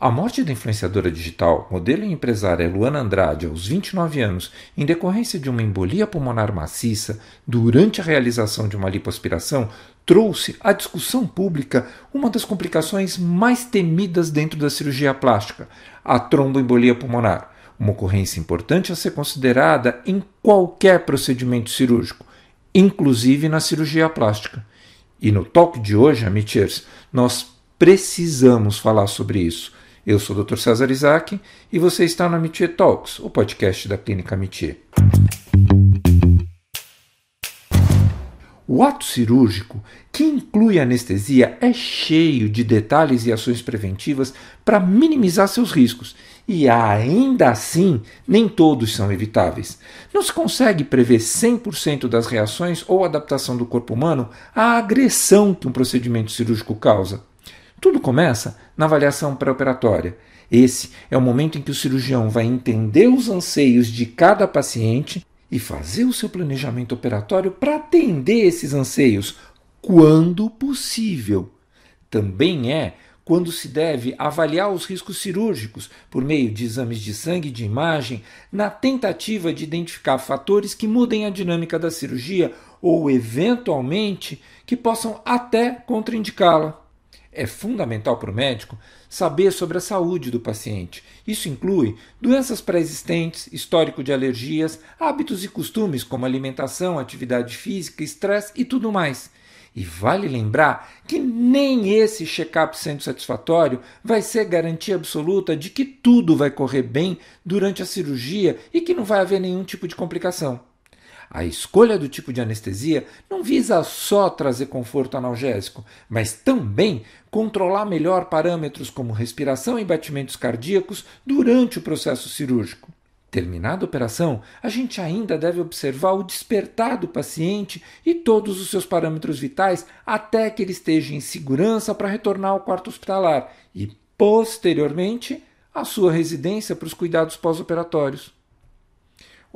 A morte da influenciadora digital, modelo e empresária Luana Andrade, aos 29 anos, em decorrência de uma embolia pulmonar maciça durante a realização de uma lipoaspiração, trouxe à discussão pública uma das complicações mais temidas dentro da cirurgia plástica, a tromboembolia pulmonar, uma ocorrência importante a ser considerada em qualquer procedimento cirúrgico, inclusive na cirurgia plástica. E no talk de hoje, Amichers, nós precisamos falar sobre isso eu sou o Dr. César Isaac e você está no Amitié Talks, o podcast da Clínica Amitié. O ato cirúrgico, que inclui anestesia, é cheio de detalhes e ações preventivas para minimizar seus riscos. E ainda assim, nem todos são evitáveis. Não se consegue prever 100% das reações ou adaptação do corpo humano à agressão que um procedimento cirúrgico causa. Tudo começa na avaliação pré-operatória. Esse é o momento em que o cirurgião vai entender os anseios de cada paciente e fazer o seu planejamento operatório para atender esses anseios quando possível. Também é quando se deve avaliar os riscos cirúrgicos por meio de exames de sangue e de imagem, na tentativa de identificar fatores que mudem a dinâmica da cirurgia ou, eventualmente, que possam até contraindicá-la. É fundamental para o médico saber sobre a saúde do paciente. Isso inclui doenças pré-existentes, histórico de alergias, hábitos e costumes como alimentação, atividade física, estresse e tudo mais. E vale lembrar que nem esse check-up sendo satisfatório vai ser garantia absoluta de que tudo vai correr bem durante a cirurgia e que não vai haver nenhum tipo de complicação. A escolha do tipo de anestesia não visa só trazer conforto analgésico, mas também controlar melhor parâmetros como respiração e batimentos cardíacos durante o processo cirúrgico. Terminada a operação, a gente ainda deve observar o despertar do paciente e todos os seus parâmetros vitais até que ele esteja em segurança para retornar ao quarto hospitalar e, posteriormente, à sua residência para os cuidados pós-operatórios.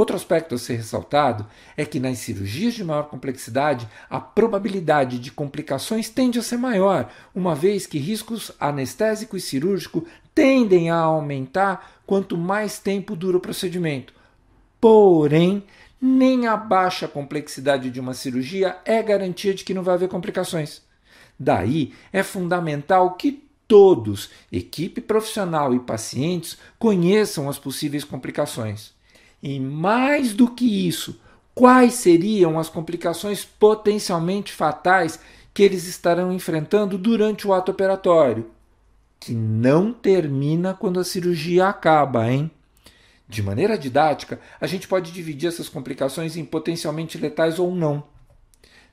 Outro aspecto a ser ressaltado é que nas cirurgias de maior complexidade, a probabilidade de complicações tende a ser maior, uma vez que riscos anestésico e cirúrgico tendem a aumentar quanto mais tempo dura o procedimento. Porém, nem a baixa complexidade de uma cirurgia é garantia de que não vai haver complicações. Daí é fundamental que todos, equipe profissional e pacientes, conheçam as possíveis complicações. E mais do que isso, quais seriam as complicações potencialmente fatais que eles estarão enfrentando durante o ato operatório? Que não termina quando a cirurgia acaba, hein? De maneira didática, a gente pode dividir essas complicações em potencialmente letais ou não.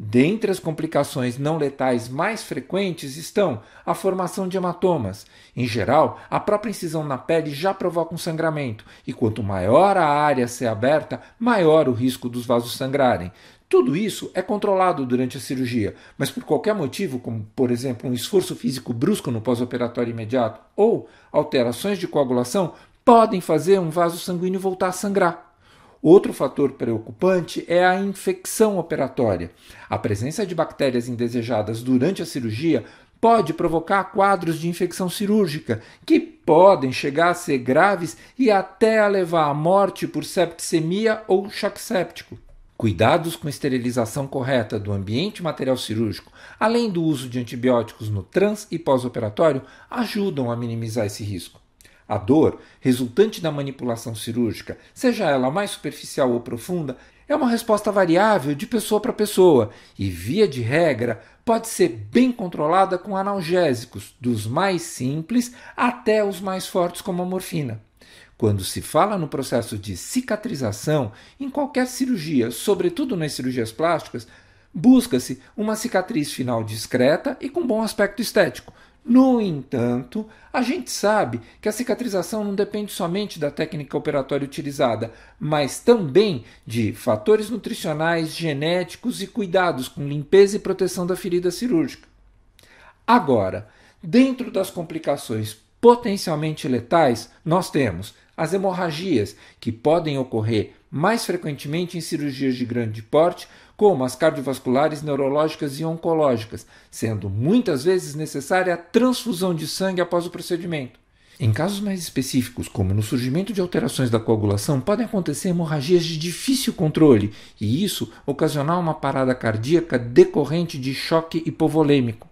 Dentre as complicações não letais mais frequentes estão a formação de hematomas. Em geral, a própria incisão na pele já provoca um sangramento, e quanto maior a área ser aberta, maior o risco dos vasos sangrarem. Tudo isso é controlado durante a cirurgia, mas por qualquer motivo, como por exemplo um esforço físico brusco no pós-operatório imediato ou alterações de coagulação, podem fazer um vaso sanguíneo voltar a sangrar. Outro fator preocupante é a infecção operatória. A presença de bactérias indesejadas durante a cirurgia pode provocar quadros de infecção cirúrgica, que podem chegar a ser graves e até a levar à morte por septicemia ou choque séptico. Cuidados com esterilização correta do ambiente material cirúrgico, além do uso de antibióticos no trans e pós-operatório, ajudam a minimizar esse risco. A dor, resultante da manipulação cirúrgica, seja ela mais superficial ou profunda, é uma resposta variável de pessoa para pessoa e, via de regra, pode ser bem controlada com analgésicos, dos mais simples até os mais fortes, como a morfina. Quando se fala no processo de cicatrização, em qualquer cirurgia, sobretudo nas cirurgias plásticas, busca-se uma cicatriz final discreta e com bom aspecto estético, no entanto, a gente sabe que a cicatrização não depende somente da técnica operatória utilizada, mas também de fatores nutricionais, genéticos e cuidados com limpeza e proteção da ferida cirúrgica. Agora, dentro das complicações potencialmente letais, nós temos as hemorragias, que podem ocorrer mais frequentemente em cirurgias de grande porte, como as cardiovasculares, neurológicas e oncológicas, sendo muitas vezes necessária a transfusão de sangue após o procedimento. Em casos mais específicos, como no surgimento de alterações da coagulação, podem acontecer hemorragias de difícil controle e isso ocasionar uma parada cardíaca decorrente de choque hipovolêmico.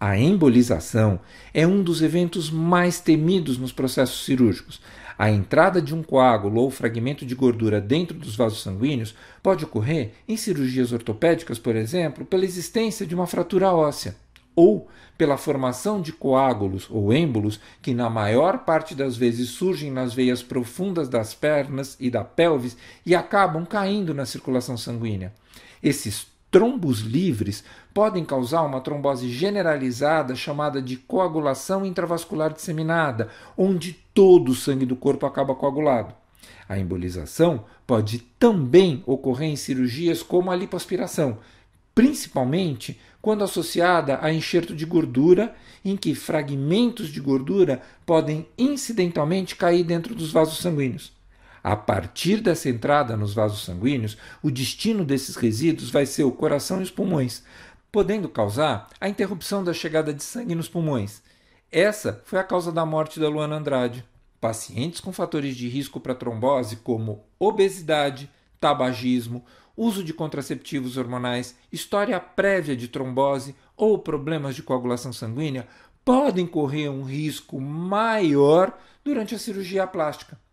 A embolização é um dos eventos mais temidos nos processos cirúrgicos. A entrada de um coágulo ou fragmento de gordura dentro dos vasos sanguíneos pode ocorrer em cirurgias ortopédicas, por exemplo, pela existência de uma fratura óssea ou pela formação de coágulos ou êmbolos que, na maior parte das vezes, surgem nas veias profundas das pernas e da pelvis e acabam caindo na circulação sanguínea. Esses trombos livres podem causar uma trombose generalizada chamada de coagulação intravascular disseminada, onde todo o sangue do corpo acaba coagulado. A embolização pode também ocorrer em cirurgias como a lipoaspiração, principalmente quando associada a enxerto de gordura, em que fragmentos de gordura podem incidentalmente cair dentro dos vasos sanguíneos. A partir dessa entrada nos vasos sanguíneos, o destino desses resíduos vai ser o coração e os pulmões, podendo causar a interrupção da chegada de sangue nos pulmões. Essa foi a causa da morte da Luana Andrade. Pacientes com fatores de risco para trombose, como obesidade, tabagismo, uso de contraceptivos hormonais, história prévia de trombose ou problemas de coagulação sanguínea podem correr um risco maior durante a cirurgia plástica.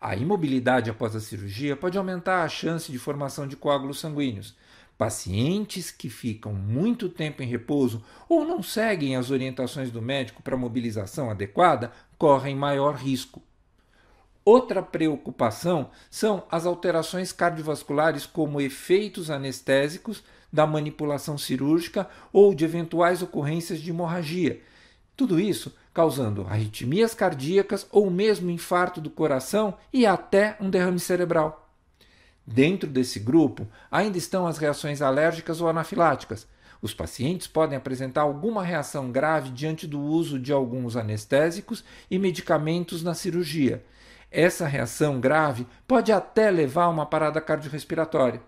A imobilidade após a cirurgia pode aumentar a chance de formação de coágulos sanguíneos. Pacientes que ficam muito tempo em repouso ou não seguem as orientações do médico para mobilização adequada correm maior risco. Outra preocupação são as alterações cardiovasculares, como efeitos anestésicos da manipulação cirúrgica ou de eventuais ocorrências de hemorragia. Tudo isso causando arritmias cardíacas ou mesmo infarto do coração e até um derrame cerebral. Dentro desse grupo ainda estão as reações alérgicas ou anafiláticas. Os pacientes podem apresentar alguma reação grave diante do uso de alguns anestésicos e medicamentos na cirurgia essa reação grave pode até levar a uma parada cardiorrespiratória.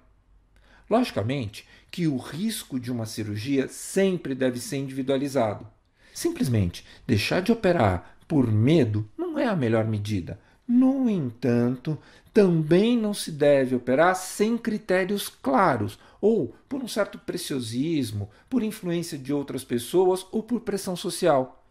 Logicamente que o risco de uma cirurgia sempre deve ser individualizado. Simplesmente deixar de operar por medo não é a melhor medida. No entanto, também não se deve operar sem critérios claros ou por um certo preciosismo, por influência de outras pessoas ou por pressão social.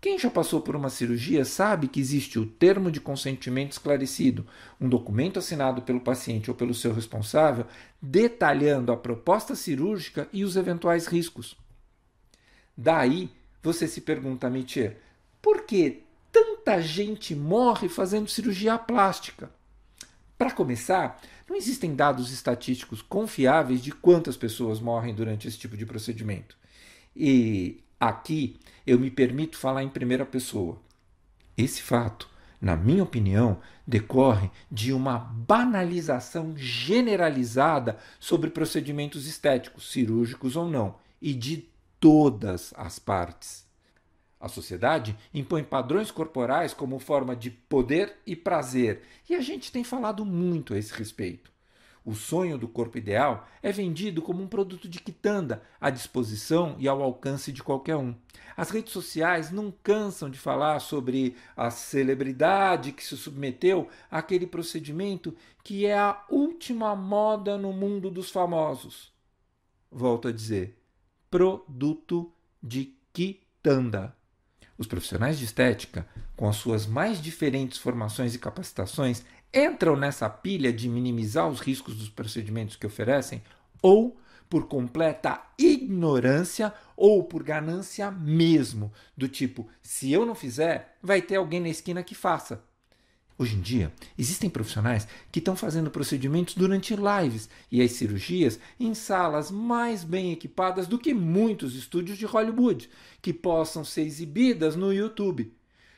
Quem já passou por uma cirurgia sabe que existe o termo de consentimento esclarecido, um documento assinado pelo paciente ou pelo seu responsável detalhando a proposta cirúrgica e os eventuais riscos. Daí você se pergunta, Mitier, por que tanta gente morre fazendo cirurgia plástica? Para começar, não existem dados estatísticos confiáveis de quantas pessoas morrem durante esse tipo de procedimento. E Aqui eu me permito falar em primeira pessoa. Esse fato, na minha opinião, decorre de uma banalização generalizada sobre procedimentos estéticos, cirúrgicos ou não, e de todas as partes. A sociedade impõe padrões corporais como forma de poder e prazer, e a gente tem falado muito a esse respeito. O sonho do corpo ideal é vendido como um produto de quitanda, à disposição e ao alcance de qualquer um. As redes sociais não cansam de falar sobre a celebridade que se submeteu àquele procedimento que é a última moda no mundo dos famosos. Volto a dizer: produto de quitanda. Os profissionais de estética, com as suas mais diferentes formações e capacitações, entram nessa pilha de minimizar os riscos dos procedimentos que oferecem ou por completa ignorância ou por ganância mesmo, do tipo, se eu não fizer, vai ter alguém na esquina que faça. Hoje em dia, existem profissionais que estão fazendo procedimentos durante lives e as cirurgias em salas mais bem equipadas do que muitos estúdios de Hollywood, que possam ser exibidas no YouTube.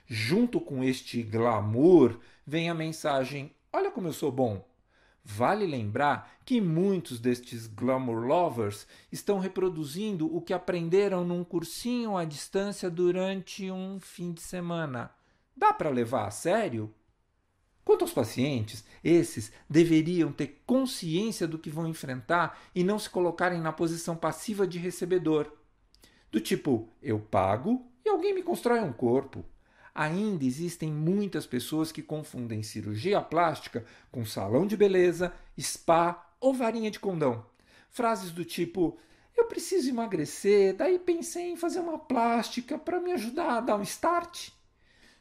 Junto com este glamour vem a mensagem: Olha como eu sou bom. Vale lembrar que muitos destes glamour lovers estão reproduzindo o que aprenderam num cursinho à distância durante um fim de semana. Dá para levar a sério? Quanto aos pacientes, esses deveriam ter consciência do que vão enfrentar e não se colocarem na posição passiva de recebedor. Do tipo, eu pago e alguém me constrói um corpo. ainda existem muitas pessoas que confundem cirurgia plástica com salão de beleza, spa ou varinha de condão. Frases do tipo: Eu preciso emagrecer, daí pensei em fazer uma plástica para me ajudar a dar um start.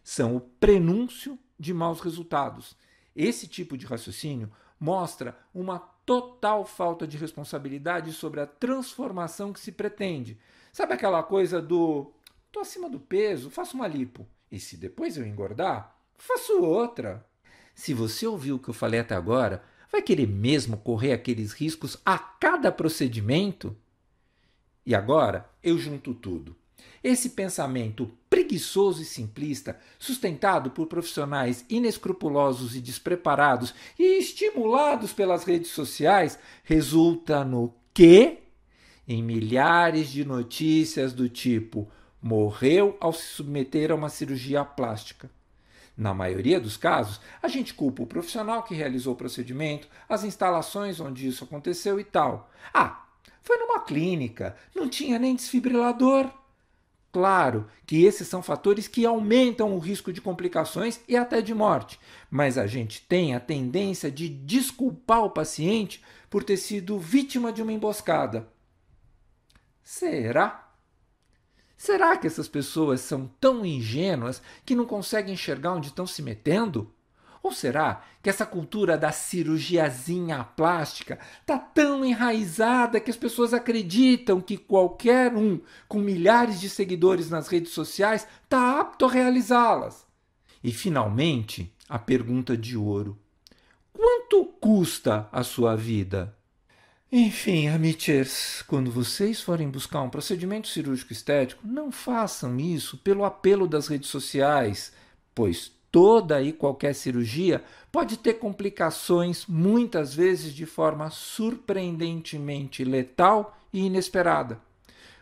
São o prenúncio de maus resultados. Esse tipo de raciocínio mostra uma total falta de responsabilidade sobre a transformação que se pretende. Sabe aquela coisa do tô acima do peso, faço uma lipo. E se depois eu engordar, faço outra. Se você ouviu o que eu falei até agora, vai querer mesmo correr aqueles riscos a cada procedimento? E agora eu junto tudo. Esse pensamento preguiçoso e simplista, sustentado por profissionais inescrupulosos e despreparados e estimulados pelas redes sociais, resulta no quê? Em milhares de notícias do tipo morreu ao se submeter a uma cirurgia plástica. Na maioria dos casos, a gente culpa o profissional que realizou o procedimento, as instalações onde isso aconteceu e tal. Ah, foi numa clínica, não tinha nem desfibrilador. Claro que esses são fatores que aumentam o risco de complicações e até de morte, mas a gente tem a tendência de desculpar o paciente por ter sido vítima de uma emboscada. Será? Será que essas pessoas são tão ingênuas que não conseguem enxergar onde estão se metendo? Ou será que essa cultura da cirurgiazinha plástica está tão enraizada que as pessoas acreditam que qualquer um com milhares de seguidores nas redes sociais está apto a realizá-las? E finalmente, a pergunta de ouro: quanto custa a sua vida? Enfim, amiters, quando vocês forem buscar um procedimento cirúrgico estético, não façam isso pelo apelo das redes sociais, pois toda e qualquer cirurgia pode ter complicações, muitas vezes de forma surpreendentemente letal e inesperada.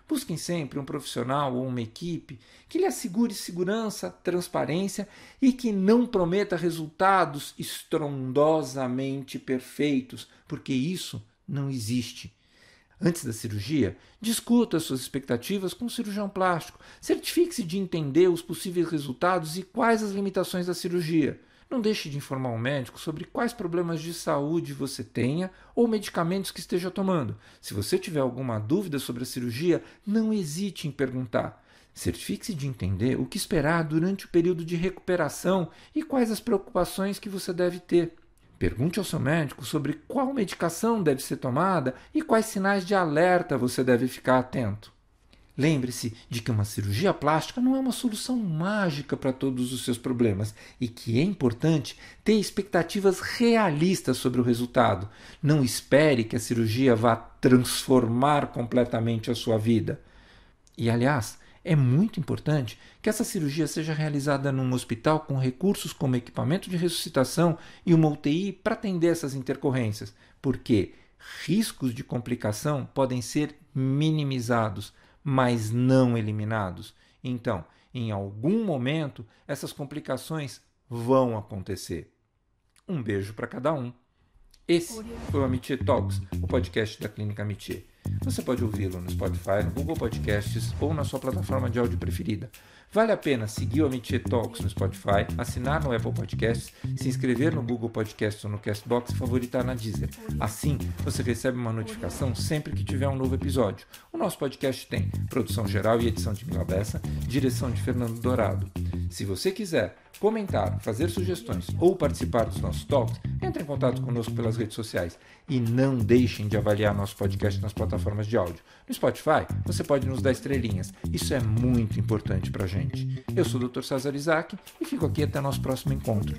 Busquem sempre um profissional ou uma equipe que lhe assegure segurança, transparência e que não prometa resultados estrondosamente perfeitos, porque isso não existe. Antes da cirurgia, discuta suas expectativas com o cirurgião plástico. Certifique-se de entender os possíveis resultados e quais as limitações da cirurgia. Não deixe de informar o médico sobre quais problemas de saúde você tenha ou medicamentos que esteja tomando. Se você tiver alguma dúvida sobre a cirurgia, não hesite em perguntar. Certifique-se de entender o que esperar durante o período de recuperação e quais as preocupações que você deve ter. Pergunte ao seu médico sobre qual medicação deve ser tomada e quais sinais de alerta você deve ficar atento. Lembre-se de que uma cirurgia plástica não é uma solução mágica para todos os seus problemas e que é importante ter expectativas realistas sobre o resultado. Não espere que a cirurgia vá transformar completamente a sua vida. E, aliás, é muito importante que essa cirurgia seja realizada num hospital com recursos como equipamento de ressuscitação e uma UTI para atender essas intercorrências, porque riscos de complicação podem ser minimizados, mas não eliminados. Então, em algum momento, essas complicações vão acontecer. Um beijo para cada um. Esse foi o Amitié Talks, o podcast da Clínica Amitié. Você pode ouvi-lo no Spotify, no Google Podcasts ou na sua plataforma de áudio preferida. Vale a pena seguir o Amitié Talks no Spotify, assinar no Apple Podcasts, se inscrever no Google Podcasts ou no Castbox e favoritar na Deezer. Assim, você recebe uma notificação sempre que tiver um novo episódio. O nosso podcast tem produção geral e edição de Mila Bessa, direção de Fernando Dourado. Se você quiser comentar, fazer sugestões ou participar dos nossos talks, entre em contato conosco pelas redes sociais e não deixem de avaliar nosso podcast nas plataformas de áudio. No Spotify, você pode nos dar estrelinhas. Isso é muito importante para gente. Eu sou o Dr. César Isaac e fico aqui até nosso próximo encontro.